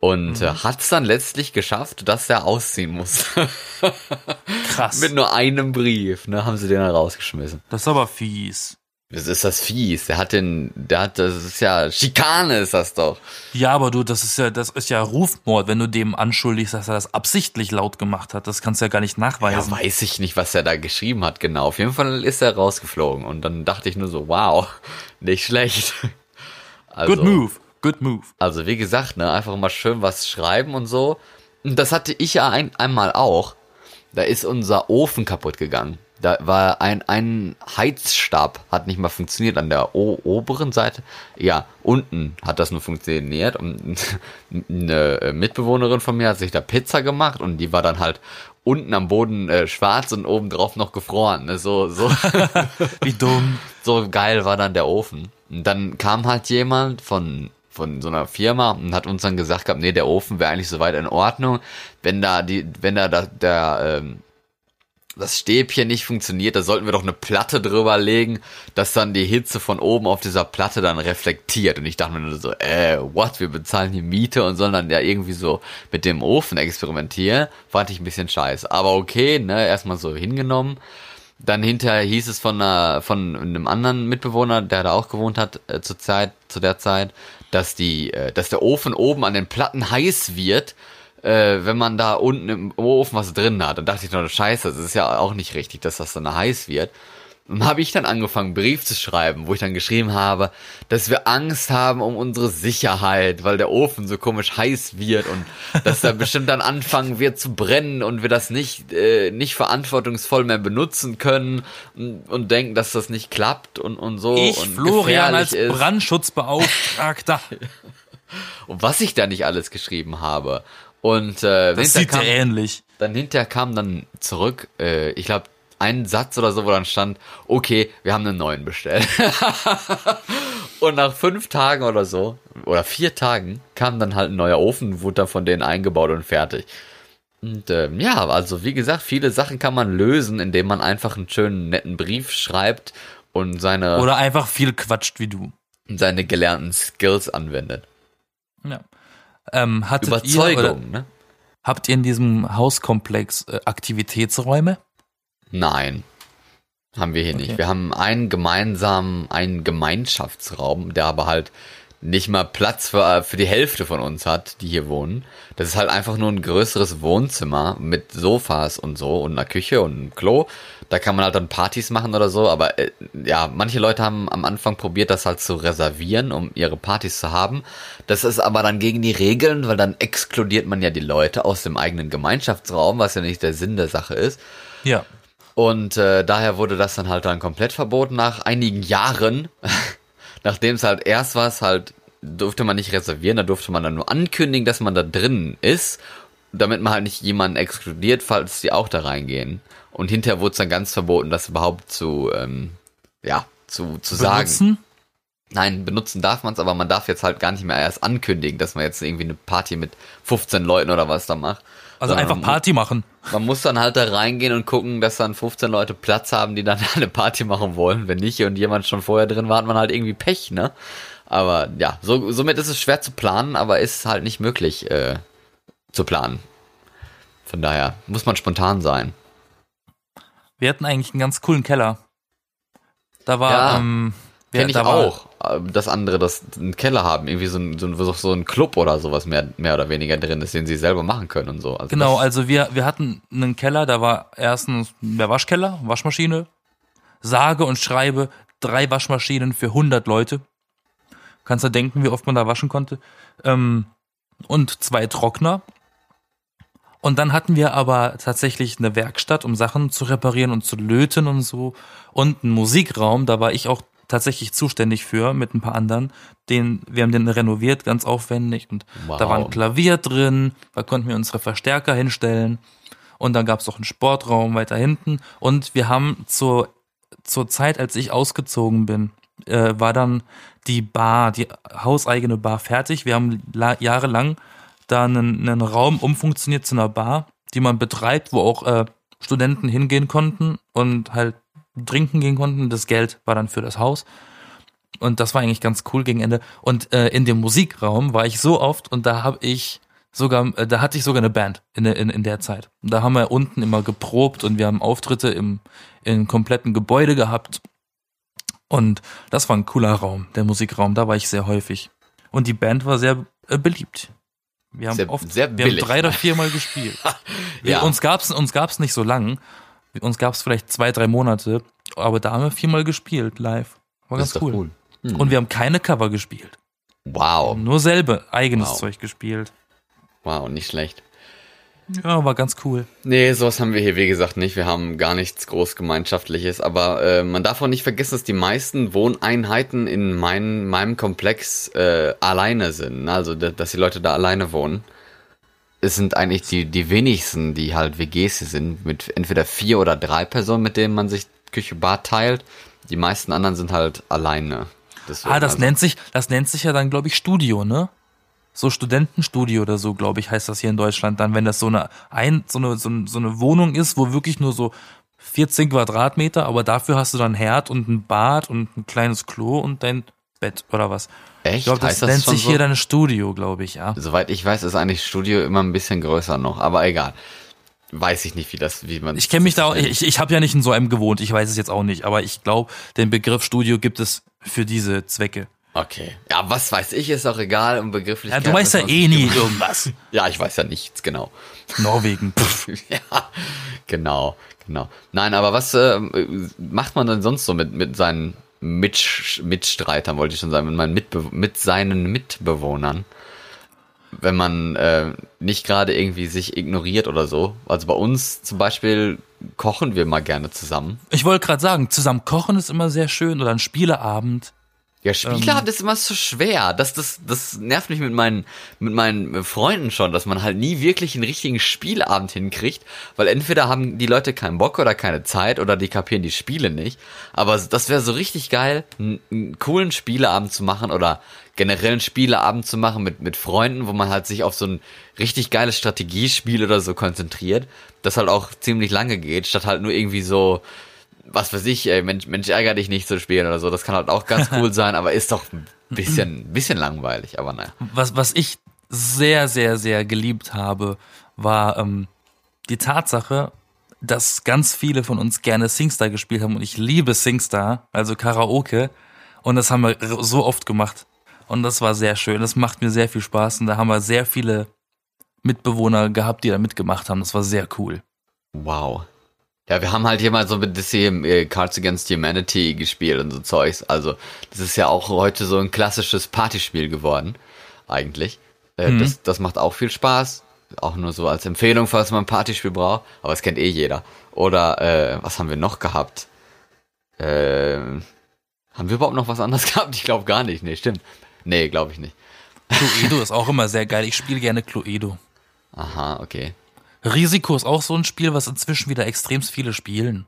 Und Mhm. äh, hat es dann letztlich geschafft, dass er ausziehen muss. Krass. [laughs] Mit nur einem Brief, ne, haben sie den dann rausgeschmissen. Das ist aber fies. Das ist das fies. Der hat den, der hat, das ist ja Schikane, ist das doch. Ja, aber du, das ist ja, das ist ja Rufmord, wenn du dem anschuldigst, dass er das absichtlich laut gemacht hat. Das kannst du ja gar nicht Ja, nachweisen. weiß ich nicht, was er da geschrieben hat, genau. Auf jeden Fall ist er rausgeflogen und dann dachte ich nur so, wow, [laughs] nicht schlecht. [laughs] Also, Good move, good move. Also wie gesagt, ne, einfach mal schön was schreiben und so. Und das hatte ich ja ein, einmal auch. Da ist unser Ofen kaputt gegangen. Da war ein, ein Heizstab, hat nicht mal funktioniert an der oberen Seite. Ja, unten hat das nur funktioniert. Und [laughs] eine Mitbewohnerin von mir hat sich da Pizza gemacht und die war dann halt unten am Boden äh, schwarz und oben drauf noch gefroren. Ne? So, so. [laughs] Wie dumm. so geil war dann der Ofen. Und dann kam halt jemand von, von so einer Firma und hat uns dann gesagt gehabt, nee, der Ofen wäre eigentlich soweit in Ordnung. Wenn da die, wenn da der, der ähm, das Stäbchen nicht funktioniert, da sollten wir doch eine Platte drüber legen, dass dann die Hitze von oben auf dieser Platte dann reflektiert. Und ich dachte mir nur so, äh, what, wir bezahlen hier Miete und sollen dann ja irgendwie so mit dem Ofen experimentieren. Fand ich ein bisschen scheiße. Aber okay, ne, erstmal so hingenommen. Dann hinterher hieß es von, einer, von einem anderen Mitbewohner, der da auch gewohnt hat, äh, zur Zeit, zu der Zeit, dass die, äh, dass der Ofen oben an den Platten heiß wird, äh, wenn man da unten im Ofen was drin hat. Dann dachte ich nur, scheiße, das ist ja auch nicht richtig, dass das dann heiß wird. Dann habe ich dann angefangen, einen Brief zu schreiben, wo ich dann geschrieben habe, dass wir Angst haben um unsere Sicherheit, weil der Ofen so komisch heiß wird und dass er [laughs] bestimmt dann anfangen wird zu brennen und wir das nicht, äh, nicht verantwortungsvoll mehr benutzen können und, und denken, dass das nicht klappt und, und so. Ich, und Florian, als ist. Brandschutzbeauftragter. [laughs] Und was ich da nicht alles geschrieben habe. Und äh, Das sieht kam, ähnlich. dann hinterher kam dann zurück, äh, ich glaube, ein Satz oder so, wo dann stand, okay, wir haben einen neuen bestellt. [laughs] und nach fünf Tagen oder so, oder vier Tagen, kam dann halt ein neuer Ofen, wurde dann von denen eingebaut und fertig. Und ähm, ja, also wie gesagt, viele Sachen kann man lösen, indem man einfach einen schönen, netten Brief schreibt und seine, Oder einfach viel quatscht wie du. seine gelernten Skills anwendet. Ja. Ähm, hattet Ihr, Überzeugung, ne? habt ihr in diesem Hauskomplex äh, Aktivitätsräume? Nein. Haben wir hier Okay. nicht. Wir haben einen gemeinsamen, einen Gemeinschaftsraum, der aber halt nicht mal Platz für, äh, für die Hälfte von uns hat, die hier wohnen. Das ist halt einfach nur ein größeres Wohnzimmer mit Sofas und so und einer Küche und einem Klo. Da kann man halt dann Partys machen oder so, aber äh, ja, manche Leute haben am Anfang probiert, das halt zu reservieren, um ihre Partys zu haben. Das ist aber dann gegen die Regeln, weil dann exkludiert man ja die Leute aus dem eigenen Gemeinschaftsraum, was ja nicht der Sinn der Sache ist. Ja. Und äh, daher wurde das dann halt dann komplett verboten nach einigen Jahren. [laughs] Nachdem es halt erst war, es halt durfte man nicht reservieren, da durfte man dann nur ankündigen, dass man da drin ist, damit man halt nicht jemanden exkludiert, falls die auch da reingehen. Und hinterher wurde es dann ganz verboten, das überhaupt zu, ähm, ja, zu, zu sagen. Benutzen? Nein, benutzen darf man es, aber man darf jetzt halt gar nicht mehr erst ankündigen, dass man jetzt irgendwie eine Party mit 15 Leuten oder was da macht. Also einfach Party machen. man muss dann halt da reingehen und gucken, dass dann 15 Leute Platz haben, die dann [laughs] eine Party machen wollen. Wenn nicht und jemand schon vorher drin war, hat man halt irgendwie Pech, ne? Aber ja, so, somit ist es schwer zu planen, aber ist halt nicht möglich äh, zu planen. Von daher muss man spontan sein. Wir hatten eigentlich einen ganz coolen Keller. Da war, Ja, ähm, wir- ich da war- auch. Äh, Das andere, das einen Keller haben, irgendwie so ein, so ein, so ein Club oder sowas mehr, mehr oder weniger drin ist, den sie selber machen können und so. Also Genau, also wir, wir hatten einen Keller, da war erstens der Waschkeller, Waschmaschine, sage und schreibe drei Waschmaschinen für 100 Leute. Kannst du denken, wie oft man da waschen konnte? Ähm, und zwei Trockner. Und dann hatten wir aber tatsächlich eine Werkstatt, um Sachen zu reparieren und zu löten und so. Und einen Musikraum, da war ich auch tatsächlich zuständig für, mit ein paar anderen. Den, wir haben den renoviert, ganz aufwendig. Und Wow. da war ein Klavier drin, da konnten wir unsere Verstärker hinstellen. Und dann gab es auch einen Sportraum weiter hinten. Und wir haben zur, zur Zeit, als ich ausgezogen bin, äh, war dann die Bar, die hauseigene Bar fertig. Wir haben la- jahrelang da einen, einen Raum umfunktioniert zu einer Bar, die man betreibt, wo auch äh, Studenten hingehen konnten und halt trinken gehen konnten. Das Geld war dann für das Haus. Und das war eigentlich ganz cool gegen Ende. Und äh, in dem Musikraum war ich so oft und da habe ich sogar, äh, da hatte ich sogar eine Band in, der- in, in der Zeit. Da haben wir unten immer geprobt und wir haben Auftritte im, im kompletten Gebäude gehabt. Und das war ein cooler Raum, der Musikraum. Da war ich sehr häufig. Und die Band war sehr äh, beliebt. Wir haben Sehr- oft, sehr wir haben drei oder viermal gespielt. [laughs] Ja. Uns gab's, uns gab's nicht so lang. Uns gab's vielleicht zwei, drei Monate. Aber da haben wir viermal gespielt live. War das ganz doch cool. Hm. Und wir haben keine Cover gespielt. wow. Nur selber eigenes Wow. Zeug gespielt. Wow, nicht schlecht. Ja, war ganz cool. Nee, sowas haben wir hier, wie gesagt, nicht. Wir haben gar nichts groß Gemeinschaftliches. Aber äh, man darf auch nicht vergessen, dass die meisten Wohneinheiten in mein, meinem Komplex äh, alleine sind. Also, da- dass die Leute da alleine wohnen. Es sind eigentlich die, die wenigsten, die halt WGs sind, mit entweder vier oder drei Personen, mit denen man sich Küche, Bad teilt. Die meisten anderen sind halt alleine. Deswegen, Ah, das also, nennt sich, das nennt sich ja dann, glaube ich, Studio, ne? So Studentenstudio oder so, glaube ich, heißt das hier in Deutschland dann, wenn das so eine, ein, so eine, so eine, so eine Wohnung ist, wo wirklich nur so 14 Quadratmeter, aber dafür hast du dann Herd und ein Bad und ein kleines Klo und dein Bett oder was. Ich Echt? glaube, das das nennt sich so? hier dann ein Studio, glaube ich, ja. Soweit ich weiß, ist eigentlich Studio immer ein bisschen größer noch, aber egal. Weiß ich nicht, wie das, wie man. Ich kenne mich da auch, ich, ich habe ja nicht in so einem gewohnt, ich weiß es jetzt auch nicht, aber ich glaube, den Begriff Studio gibt es für diese Zwecke. Okay. Ja, was weiß ich, ist auch egal um Ja, Begrifflichkeiten. du weißt ja eh nie irgendwas. [laughs] Ja, ich weiß ja nichts, genau. Norwegen. [laughs] Ja, genau, genau. Nein, aber was äh, macht man denn sonst so mit, mit seinen Mitsch Mitstreitern, wollte ich schon sagen, mit, meinen Mitbe mit seinen Mitbewohnern? Wenn man äh, nicht gerade irgendwie sich ignoriert oder so. Also bei uns zum Beispiel kochen wir mal gerne zusammen. Ich wollte gerade sagen, zusammen kochen ist immer sehr schön oder ein Spieleabend. Ja, Spieleabend ist immer so schwer. Das, das, das nervt mich mit meinen, mit meinen Freunden schon, dass man halt nie wirklich einen richtigen Spieleabend hinkriegt, weil entweder haben die Leute keinen Bock oder keine Zeit oder die kapieren die Spiele nicht. Aber das wäre so richtig geil, einen, einen coolen Spieleabend zu machen oder generell einen Spieleabend zu machen mit, mit Freunden, wo man halt sich auf so ein richtig geiles Strategiespiel oder so konzentriert, das halt auch ziemlich lange geht, statt halt nur irgendwie so, was weiß ich, ey, Mensch, Mensch, ärger dich nicht zu spielen oder so. Das kann halt auch ganz cool [laughs] sein, aber ist doch ein bisschen, bisschen langweilig, aber naja. Was, was ich sehr, sehr, sehr geliebt habe, war ähm, die Tatsache, dass ganz viele von uns gerne Singstar gespielt haben und ich liebe Singstar, also Karaoke. Und das haben wir so oft gemacht. Und das war sehr schön. Das macht mir sehr viel Spaß. Und da haben wir sehr viele Mitbewohner gehabt, die da mitgemacht haben. Das war sehr cool. Wow. Ja, wir haben halt hier mal so ein bisschen äh, Cards Against Humanity gespielt und so Zeugs. Also, das ist ja auch heute so ein klassisches Partyspiel geworden, eigentlich. Äh, das, das macht auch viel Spaß. Auch nur so als Empfehlung, falls man ein Partyspiel braucht. Aber das kennt eh jeder. Oder, äh, was haben wir noch gehabt? Äh, haben wir überhaupt noch was anderes [laughs] gehabt? Ich glaube gar nicht. Nee, stimmt. Nee, glaube ich nicht. Cluedo [laughs] ist auch immer sehr geil. Ich spiele gerne Cluedo. Aha, okay. Risiko ist auch so ein Spiel, was inzwischen wieder extrem viele spielen.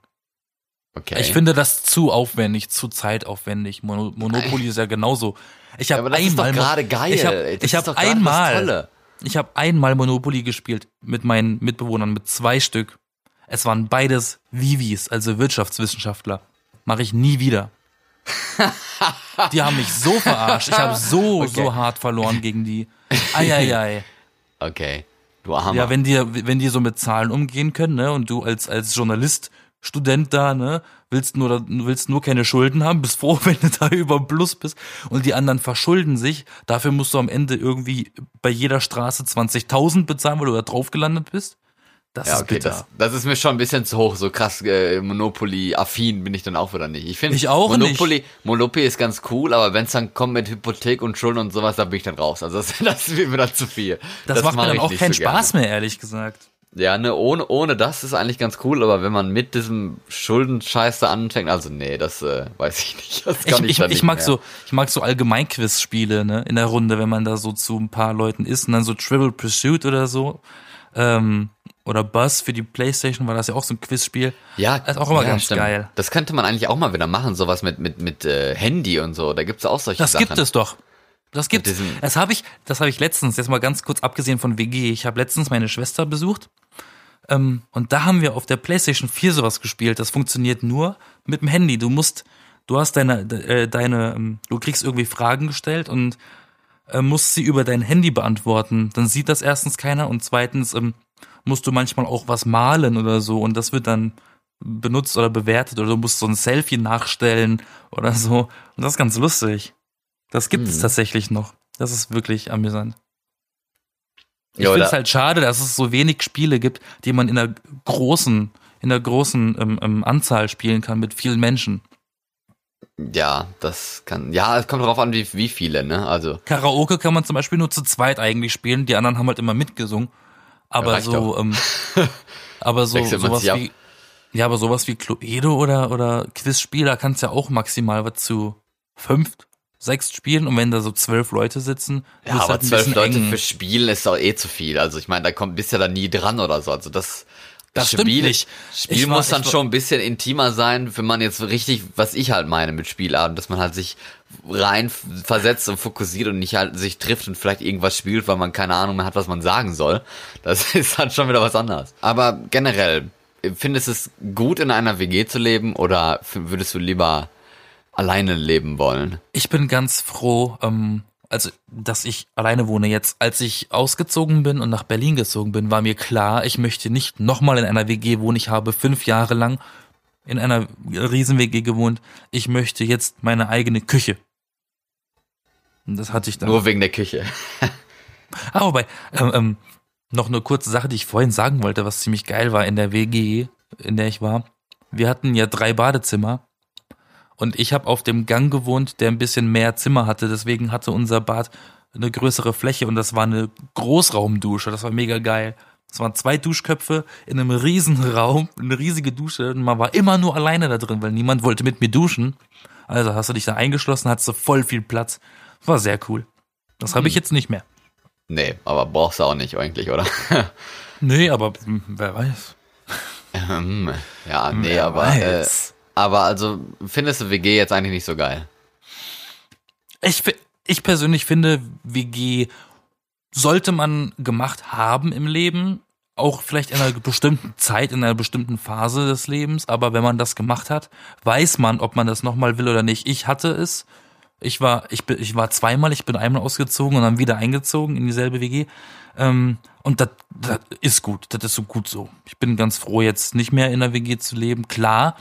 Okay. Ich finde das zu aufwendig, zu zeitaufwendig. Mono Monopoly ist ja genauso. Ich ja, habe aber das ist doch einmal gerade geil. Ich habe ich hab einmal ich habe einmal Monopoly gespielt mit meinen Mitbewohnern mit zwei Stück. Es waren beides Vivis, also Wirtschaftswissenschaftler. Mache ich nie wieder. [laughs] die haben mich so verarscht. Ich habe so Okay. so hart verloren gegen die. Eieiei. [laughs] Okay. Du Armer. Ja, wenn die, wenn die so mit Zahlen umgehen können, ne, und du als, als Journalist, Student da, ne, willst nur, willst nur keine Schulden haben, bist froh, [laughs] wenn du da über Plus bist und die anderen verschulden sich. Dafür musst du am Ende irgendwie bei jeder Straße 20.000 bezahlen, weil du da drauf gelandet bist. Das Ja, ist okay, bitter. das, das ist mir schon ein bisschen zu hoch. So krass äh, Monopoly-affin bin ich dann auch wieder nicht. Ich finde, Ich auch Monopoly, Monopoly ist ganz cool, aber wenn es dann kommt mit Hypothek und Schulden und sowas, da bin ich dann raus. Also das, [laughs] das wird mir dann zu viel. das, macht mach mir dann ich auch keinen so gerne. Spaß mehr, ehrlich gesagt. Ja, ne, ohne, ohne das ist eigentlich ganz cool, aber wenn man mit diesem Schuldenscheiß da anfängt, also nee, das äh, weiß ich nicht. Das Ich, kann ich, ich, ich nicht mag mehr. so, ich mag so Allgemeinquiz-Spiele, ne, in der Runde, wenn man da so zu ein paar Leuten ist und dann so Trivial Pursuit oder so, ähm, oder Buzz für die Playstation war das ja auch so ein Quizspiel. Ja, Das ist auch immer ja, ganz stimmt. geil. Das könnte man eigentlich auch mal wieder machen, sowas mit mit mit äh, Handy und so. Da gibt's auch solche Das Sachen. gibt es doch. Das gibt es. diesem- Das habe ich, das habe ich letztens, jetzt mal ganz kurz abgesehen von WG. Ich habe letztens meine Schwester besucht. Ähm, und da haben wir auf der PlayStation 4 sowas gespielt. Das funktioniert nur mit dem Handy. Du musst, du hast deine, äh, deine, ähm, du kriegst irgendwie Fragen gestellt und äh, musst sie über dein Handy beantworten. Dann sieht das erstens keiner und zweitens ähm, musst du manchmal auch was malen oder so und das wird dann benutzt oder bewertet oder du musst so ein Selfie nachstellen oder so. Und das ist ganz lustig. Das gibt es Mhm. tatsächlich noch. Das ist wirklich amüsant. Ich Ja, finde es halt schade, dass es so wenig Spiele gibt, die man in einer großen, in einer großen ähm, ähm, Anzahl spielen kann mit vielen Menschen. Ja, das kann. Ja, es kommt darauf an, wie, wie viele, ne? Also, Karaoke kann man zum Beispiel nur zu zweit eigentlich spielen, die anderen haben halt immer mitgesungen. Aber reicht so, ähm, [laughs] aber so sowas ab. wie, ja, aber sowas wie Cluedo oder oder Quizspiel, da kannst du ja auch maximal was zu fünf, sechs spielen und wenn da so zwölf Leute sitzen, ja, aber halt zwölf Leute eng. für Spielen ist doch eh zu viel. Also, ich meine, da kommt bist ja da nie dran oder so. Also, das. Das stimmt Spiel, nicht. Spiel Ich war- muss dann ich war- schon ein bisschen intimer sein, wenn man jetzt richtig, was ich halt meine mit Spielabend, dass man halt sich rein versetzt und fokussiert und nicht halt sich trifft und vielleicht irgendwas spielt, weil man keine Ahnung mehr hat, was man sagen soll. Das [laughs] ist dann schon wieder was anderes. Aber generell, findest du es gut, in einer WG zu leben oder würdest du lieber alleine leben wollen? Ich bin ganz froh, ähm, also, dass ich alleine wohne jetzt. Als ich ausgezogen bin und nach Berlin gezogen bin, war mir klar, ich möchte nicht nochmal in einer WG wohnen. Ich habe fünf Jahre lang in einer Riesen-WG gewohnt. Ich möchte jetzt meine eigene Küche. Das hatte ich dann. Nur wegen der Küche. [laughs] Ah, wobei, ähm, ähm, noch eine kurze Sache, die ich vorhin sagen wollte, was ziemlich geil war in der WG, in der ich war. Wir hatten ja drei Badezimmer und ich habe auf dem Gang gewohnt, der ein bisschen mehr Zimmer hatte. Deswegen hatte unser Bad eine größere Fläche und das war eine Großraumdusche. Das war mega geil. Es waren zwei Duschköpfe in einem riesen Raum, eine riesige Dusche. Und man war immer nur alleine da drin, weil niemand wollte mit mir duschen. Also hast du dich da eingeschlossen, hattest du voll viel Platz. War sehr cool. Das habe ich jetzt nicht mehr. Nee, aber brauchst du auch nicht eigentlich, oder? Nee, aber hm, wer weiß. Ähm, ja, nee, Wer aber, äh. Aber also findest du WG jetzt eigentlich nicht so geil? Ich, ich persönlich finde, WG sollte man gemacht haben im Leben, auch vielleicht in einer bestimmten Zeit, in einer bestimmten Phase des Lebens, aber wenn man das gemacht hat, weiß man, ob man das nochmal will oder nicht. Ich hatte es. Ich war, ich bin, ich war zweimal, ich bin einmal ausgezogen und dann wieder eingezogen in dieselbe WG. Ähm, und das ist gut, das ist so gut so. Ich bin ganz froh, jetzt nicht mehr in der WG zu leben. Klar,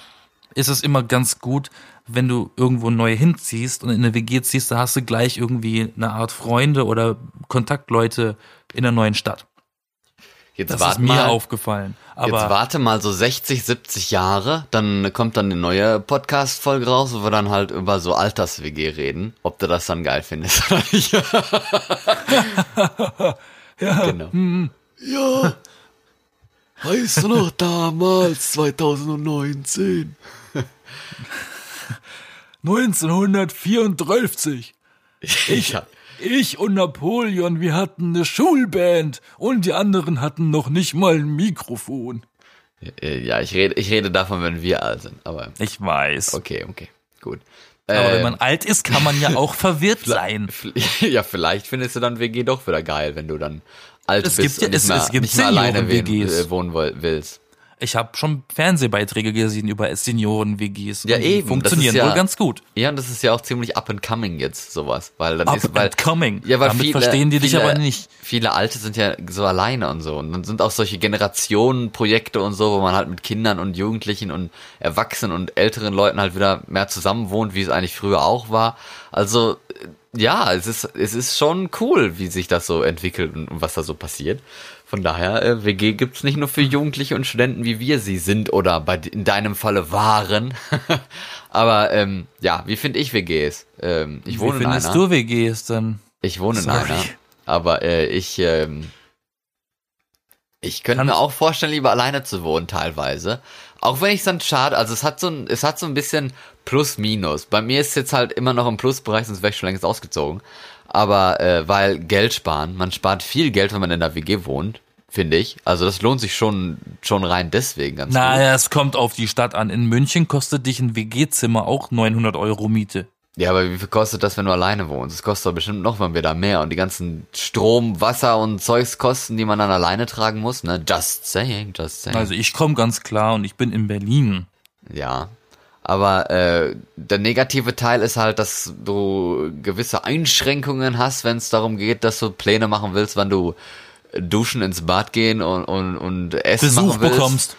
ist es immer ganz gut, wenn du irgendwo neu hinziehst und in eine WG ziehst, da hast du gleich irgendwie eine Art Freunde oder Kontaktleute in der neuen Stadt. Jetzt Das ist warte mir mal, aufgefallen. jetzt Aber warte mal so 60, 70 Jahre, dann kommt dann eine neue Podcast-Folge raus, wo wir dann halt über so Alters-WG reden, ob du das dann geil findest oder nicht. [laughs] ja, genau. Ja. Weißt du noch damals, 2019? [laughs] 1934. Ich, Ich und Napoleon, wir hatten eine Schulband und die anderen hatten noch nicht mal ein Mikrofon. Äh, ja, ich rede, ich rede davon, wenn wir alt sind, aber Ich weiß. okay, okay, gut. Aber Ähm, wenn man alt ist, kann man ja [laughs] auch verwirrt sein. [laughs] Ja, vielleicht findest du dann WG doch wieder geil, wenn du dann alt Es bist gibt und nicht es- mehr, es gibt nicht mehr alleine Senioren-WGs. äh, wohnen willst. Ich habe schon Fernsehbeiträge gesehen über Senioren-WGs. Ja, eben, Funktionieren ja- wohl ganz gut. Ja, und das ist ja auch ziemlich up and coming jetzt, sowas. Weil dann Up ist, weil, and coming. Ja, weil Damit viele, verstehen die dich viele, aber nicht. Viele Alte sind ja so alleine und so. Und dann sind auch solche Generationenprojekte und so, wo man halt mit Kindern und Jugendlichen und Erwachsenen und älteren Leuten halt wieder mehr zusammen wohnt, wie es eigentlich früher auch war. Also, ja, es ist, es ist schon cool, wie sich das so entwickelt und was da so passiert. Von daher, äh, WG gibt's nicht nur für Jugendliche und Studenten, wie wir sie sind oder bei, in deinem Falle waren. [laughs] Aber ähm, ja, wie finde ich WGs? Ähm, ich wohne Wie in findest einer. du WGs dann? Ich wohne Sorry. in einer. Aber äh, ich, ähm, ich könnte mir auch vorstellen, lieber alleine zu wohnen, teilweise. Auch wenn ich es dann schade, also es hat so ein, es hat so ein bisschen Plus-Minus. Bei mir ist es jetzt halt immer noch im Plusbereich, sonst wäre ich schon längst ausgezogen. Aber äh, weil Geld sparen, man spart viel Geld, wenn man in der WG wohnt, finde ich. Also das lohnt sich schon, schon rein deswegen ganz gut. Naja, es kommt auf die Stadt an. In München kostet dich ein WG-Zimmer auch 900 Euro Miete. Ja, aber wie viel kostet das, wenn du alleine wohnst? Es kostet doch bestimmt noch mal wieder mehr. Und die ganzen Strom, Wasser und Zeugskosten, die man dann alleine tragen muss, ne? Just saying, just saying. Also ich komme ganz klar und ich bin in Berlin. ja. Aber äh, der negative Teil ist halt, dass du gewisse Einschränkungen hast, wenn es darum geht, dass du Pläne machen willst, wann du duschen, ins Bad gehen und, und, und Essen Besuch machen willst. bekommst.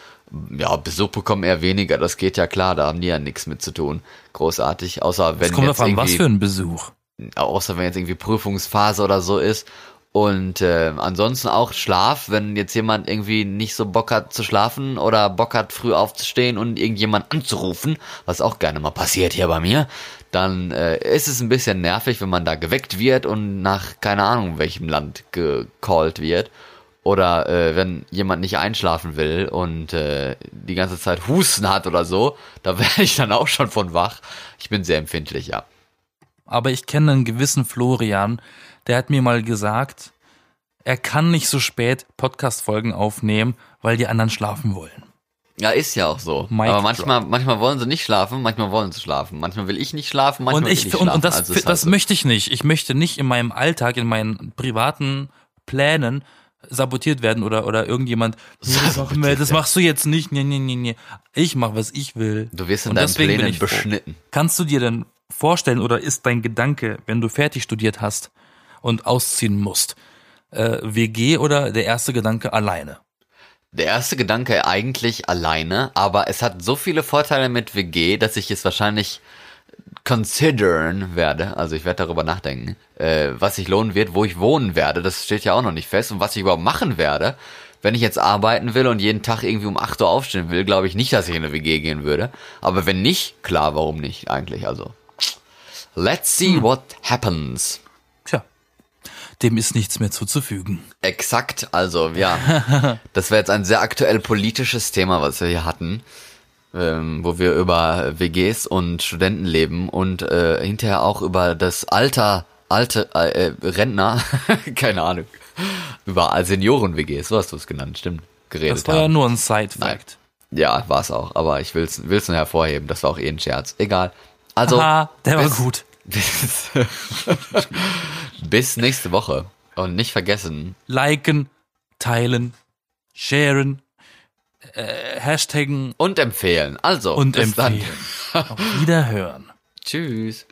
Ja, Besuch bekommen eher weniger, das geht ja klar, da haben die ja nichts mit zu tun. Großartig, außer wenn Es kommt jetzt an, was für ein Besuch. außer wenn jetzt irgendwie Prüfungsphase oder so ist. Und äh, ansonsten auch Schlaf, wenn jetzt jemand irgendwie nicht so Bock hat zu schlafen oder Bock hat früh aufzustehen und irgendjemand anzurufen, was auch gerne mal passiert hier bei mir, dann äh, ist es ein bisschen nervig, wenn man da geweckt wird und nach keine Ahnung welchem Land gecallt wird. Oder äh, wenn jemand nicht einschlafen will und äh, die ganze Zeit Husten hat oder so, da [laughs] werde ich dann auch schon von wach. Ich bin sehr empfindlich, ja. Aber ich kenne einen gewissen Florian, der hat mir mal gesagt, er kann nicht so spät Podcast-Folgen aufnehmen, weil die anderen schlafen wollen. Ja, ist ja auch so. Mic Aber manchmal, manchmal wollen sie nicht schlafen, manchmal wollen sie schlafen. Manchmal will ich nicht schlafen, manchmal Und will ich ich und, schlafen. und das, Also halt das so. möchte ich nicht. Ich möchte nicht in meinem Alltag, in meinen privaten Plänen sabotiert werden oder oder irgendjemand das, mach, Sabotiert das machst du jetzt nicht. Nee, nee, nee, nee. Ich mach was ich will. Du wirst in Und deinen Plänen ich froh. beschnitten. Kannst du dir denn vorstellen oder ist dein Gedanke, wenn du fertig studiert hast und ausziehen musst, äh, WG oder der erste Gedanke alleine? Der erste Gedanke eigentlich alleine, aber es hat so viele Vorteile mit WG, dass ich es wahrscheinlich considern werde, also ich werde darüber nachdenken, äh, was sich lohnen wird, wo ich wohnen werde, das steht ja auch noch nicht fest und was ich überhaupt machen werde. Wenn ich jetzt arbeiten will und jeden Tag irgendwie um 8 Uhr aufstehen will, glaube ich nicht, dass ich in eine WG gehen würde. Aber wenn nicht, klar, warum nicht eigentlich? Also, let's see what happens. Dem ist nichts mehr zuzufügen. Exakt, also ja, [laughs] das wäre jetzt ein sehr aktuell politisches Thema, was wir hier hatten, ähm, wo wir über WGs und Studentenleben und äh, hinterher auch über das Alter, alte äh, Rentner, [laughs] keine Ahnung, über Senioren-WGs, so hast du es genannt, stimmt, geredet Das war ja haben. nur ein Side-Fact. Ja, war es auch, aber ich will's, will's nur hervorheben, das war auch eh ein Scherz. Egal. Also, Aha, der war bis- gut. Bis, [laughs] bis nächste Woche. Und nicht vergessen, Liken, teilen, sharen, äh, hashtaggen und empfehlen. Also, und empfehlen. Auf Wiederhören. dann. [laughs] Tschüss.